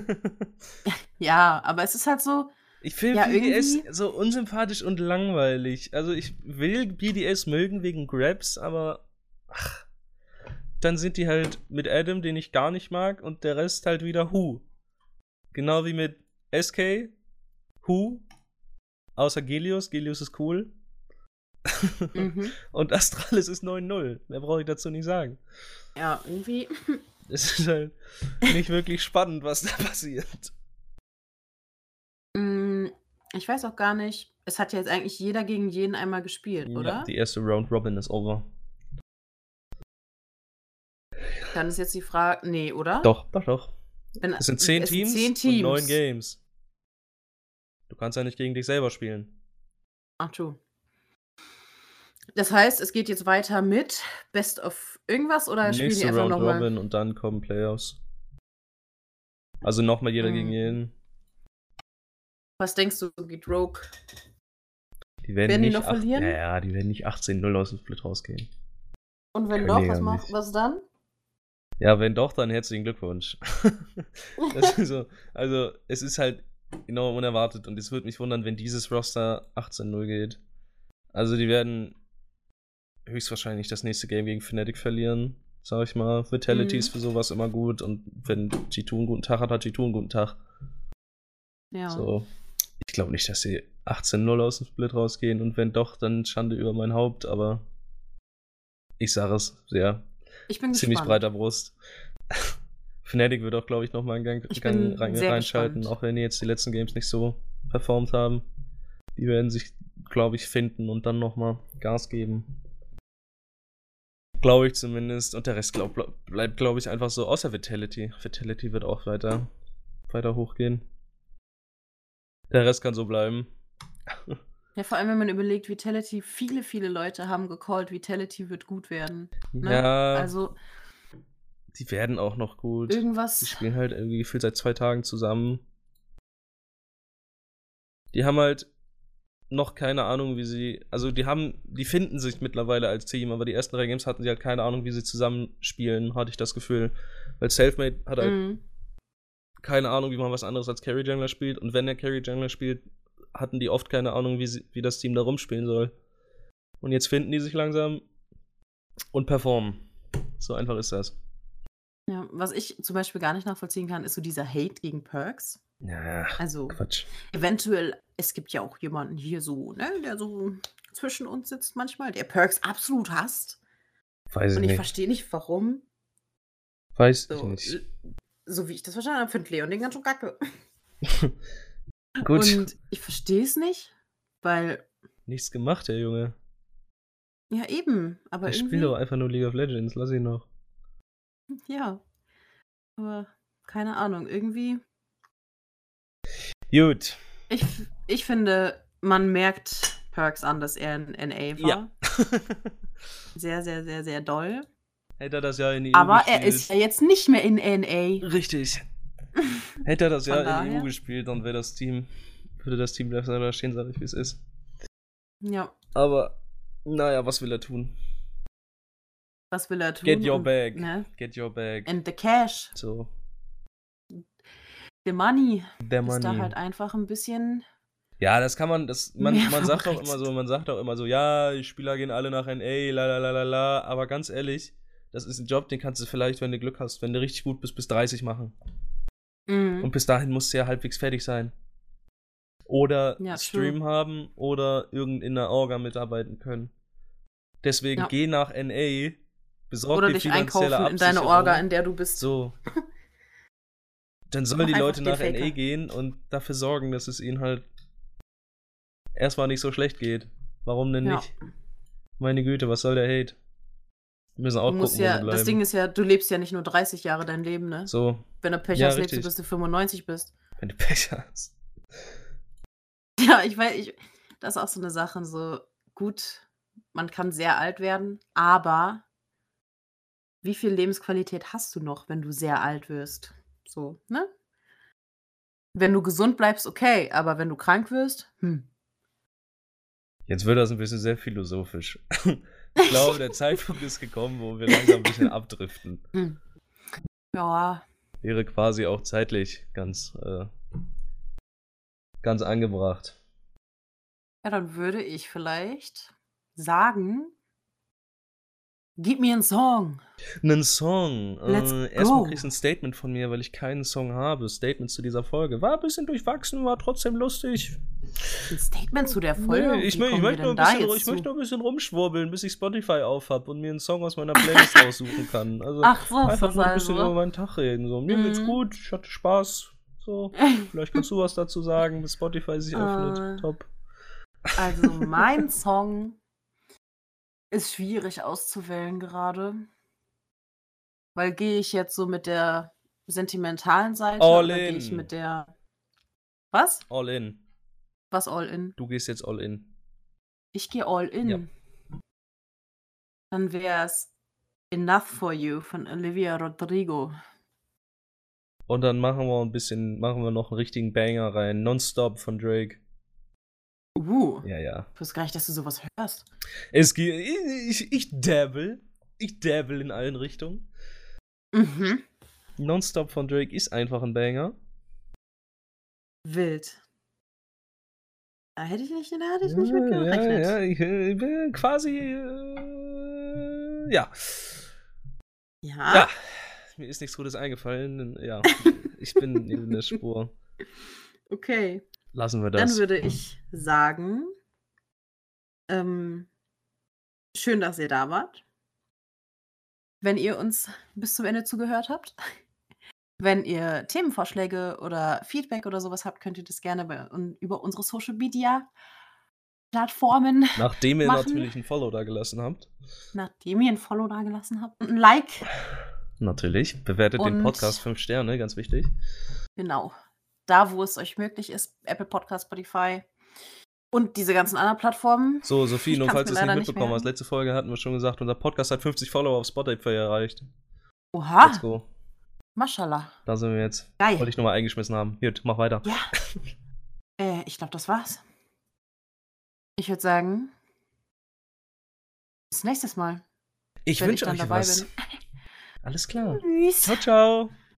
Ja, aber es ist halt so, Ich finde Ja, BDS irgendwie- so unsympathisch und langweilig. Also ich will BDS mögen wegen Grabs, aber ach, dann sind die halt mit Adam, den ich gar nicht mag, und der Rest halt wieder Who. Genau wie mit SK, Who, außer Gelios. Gelios ist cool. mhm. Und Astralis ist 9-0. Mehr brauche ich dazu nicht sagen. ja, irgendwie. Es ist halt nicht wirklich spannend, was da passiert. Mm, Ich weiß auch gar nicht. Es hat ja jetzt eigentlich jeder gegen jeden einmal gespielt, oder? Ja, die erste Round Robin ist over. Dann ist jetzt die Frage. Nee, oder? Doch, doch, doch. Wenn, Es sind zehn es Teams, zehn Teams. und neun Games. Du kannst ja nicht gegen dich selber spielen. Ach, true. Das heißt, es geht jetzt weiter mit Best of irgendwas oder spielen die einfach Round nochmal? Robin und dann kommen Playoffs. Also nochmal jeder Hm. gegen jeden. Was denkst du, geht Rogue? Die werden, Werden die nicht noch verlieren? Ja, ja, die werden nicht 18-0 aus dem Split rausgehen. Und wenn Können doch, was, macht, was dann? Ja, wenn doch, dann herzlichen Glückwunsch. so, also, es ist halt enorm unerwartet und es würde mich wundern, wenn dieses Roster 18-0 geht. Also, die werden höchstwahrscheinlich das nächste Game gegen Fnatic verlieren, sag ich mal. Vitality Mhm. ist für sowas immer gut und wenn G2 einen guten Tag hat, hat G2 einen guten Tag. Ja. So. Ich glaube nicht, dass sie 18-0 aus dem Split rausgehen und wenn doch, dann Schande über mein Haupt, aber ich sage es sehr Ich bin ziemlich gespannt. breiter Brust. Fnatic wird auch, glaube ich, nochmal einen Gang, Ich Gang rein, reinschalten, gespannt. auch wenn die jetzt die letzten Games nicht so performt haben. Die werden sich, glaube ich, finden und dann nochmal Gas geben. Glaube ich zumindest. Und der Rest glaub, bleibt, glaube ich, einfach so, außer Vitality. Vitality wird auch weiter, weiter hochgehen. Der Rest kann so bleiben. Ja, vor allem, wenn man überlegt, Vitality, viele, viele Leute haben gecallt, Vitality wird gut werden. Ne? Ja, Also die werden auch noch gut. Die irgendwas. spielen halt irgendwie gefühlt seit zwei Tagen zusammen. Die haben halt noch keine Ahnung, wie sie. Also die haben, die finden sich mittlerweile als Team, aber die ersten drei Games hatten sie halt keine Ahnung, wie sie zusammen spielen, hatte ich das Gefühl. Weil Selfmade hat halt Mhm. keine Ahnung, wie man was anderes als Carry Jungler spielt. Und wenn er Carry Jungler spielt, hatten die oft keine Ahnung, wie, sie, wie das Team da rumspielen soll. Und jetzt finden die sich langsam und performen. So einfach ist das. Ja, was ich zum Beispiel gar nicht nachvollziehen kann, ist so dieser Hate gegen Perks. Ja, Also Quatsch. eventuell, es gibt ja auch jemanden hier so, ne, der so zwischen uns sitzt manchmal, der Perks absolut hasst. Weiß ich Und ich nicht. verstehe nicht, warum. Weiß ich So, nicht. so wie ich das verstanden habe, findet Leon den ganz schön kacke. Gut. Und ich verstehe es nicht, weil, Nichts gemacht, der Junge. ja eben, aber Er spielt irgendwie, doch einfach nur League of Legends, lass ihn noch. ja. Aber keine Ahnung, irgendwie, Gut. ich, ich finde, man merkt Perks an, dass er ein NA war. Ja. Sehr, sehr, sehr, sehr doll. Hätte er das ja in die Aber EU er ist ja jetzt nicht mehr in NA. Richtig. Hätte er das ja in daher. EU gespielt, dann wäre das Team, würde das Team da stehen, sag ich, wie es ist. Ja, Aber, naja, was will er tun? was will er tun? Get your bag. Ne? Get your bag. And the cash. So. The money Der ist da Money. halt einfach ein bisschen Ja, das kann man, das, man, man sagt auch immer so, man sagt auch immer so, ja, die Spieler gehen alle nach NA, la la la la la, aber ganz ehrlich, das ist ein Job, den kannst du vielleicht, wenn du Glück hast, wenn du richtig gut bist, bis 30 machen. Mhm. Und bis dahin musst du ja halbwegs fertig sein. Oder Ja, Stream haben oder irgend in der Orga mitarbeiten können. Deswegen Ja. geh nach NA, besorg Oder dir dich finanzielle einkaufen in deine. Orga, in der du bist. So. Dann sollen die Leute nach. NA gehen und dafür sorgen, dass es ihnen halt erstmal nicht so schlecht geht. Warum denn Ja. nicht? Meine Güte, was soll der Hate? Wir müssen auch Du gucken, ja, das Ding ist ja, du lebst ja nicht nur 30 Jahre dein Leben, ne? so, Wenn du Pech Ja, hast, lebst du, richtig. bis du 95 bist. wenn du Pech hast. Ja, ich weiß, ich, das ist auch so eine Sache, so gut, man kann sehr alt werden, aber wie viel Lebensqualität hast du noch, wenn du sehr alt wirst? So, ne? Wenn du gesund bleibst, okay, aber wenn du krank wirst, hm. Jetzt wird das ein bisschen sehr philosophisch. Ich glaube, der Zeitpunkt ist gekommen, wo wir langsam ein bisschen abdriften. hm. Ja, Wäre quasi auch zeitlich ganz, äh, ganz angebracht. ja, dann würde ich vielleicht sagen, gib mir einen Song. Einen Song. Let's Äh, erstmal kriegst du ein Statement von mir, weil ich keinen Song habe. Statement zu dieser Folge. War ein bisschen durchwachsen, war trotzdem lustig. Ein Statement zu der Folge? Nee, ich, ich, wir möchte nur ein bisschen, ich möchte ein bisschen rumschwurbeln, bis ich Spotify aufhab und mir einen Song aus meiner Playlist aussuchen kann. Also Ach so, einfach nur ein bisschen über also. meinen Tag reden. So, mir geht's Mhm. gut, ich hatte Spaß. So, vielleicht kannst du was dazu sagen, bis Spotify sich Äh. öffnet. Top. Also mein Song ist schwierig auszuwählen gerade. Weil gehe ich jetzt so mit der sentimentalen Seite All oder gehe ich in. mit der. Was? All in. Was all in? Du gehst jetzt all in. Ich gehe all in. Ja. Dann wäre es Enough for You von Olivia Rodrigo. Und dann machen wir ein bisschen, machen wir noch einen richtigen Banger rein. Nonstop von Drake. Uh, Ja, ja. ich wusste gar nicht, dass du sowas hörst. Es geht, ich, ich dabble. Ich dabble in allen Richtungen. Mhm. Nonstop von Drake ist einfach ein Banger. Wild. Da hätte ich nicht, da hätte ich Ja, nicht ja, gerechnet. ja, ich äh, bin quasi, äh, ja. Ja. Ja, mir ist nichts Gutes eingefallen. Ja, ich bin in der Spur. Okay. Lassen wir Dann das. würde ich sagen, ähm, schön, dass ihr da wart. Wenn ihr uns bis zum Ende zugehört habt. Wenn ihr Themenvorschläge oder Feedback oder sowas habt, könnt ihr das gerne bei, un, über unsere Social Media Plattformen, Nachdem ihr machen. natürlich ein Follow da gelassen habt. nachdem ihr ein Follow da gelassen habt und ein Like. Natürlich. Bewertet den Und- Podcast 5 Sterne, ganz wichtig. Genau. Da, wo es euch möglich ist, Apple Podcast, Spotify und diese ganzen anderen Plattformen. So, Sophie, Ich nur falls du es nicht mitbekommen hast, letzte Folge hatten wir schon gesagt, unser Podcast hat 50 Follower auf Spotify erreicht. Oha, Let's go. Mashallah. Da sind wir jetzt. Geil. Wollte ich nochmal eingeschmissen haben. Gut, mach weiter. Ja. äh, ich glaube, das war's. Ich würde sagen, bis nächstes Mal. Ich wünsche euch dabei was. bin. Alles klar. Tschüss. Ciao, ciao.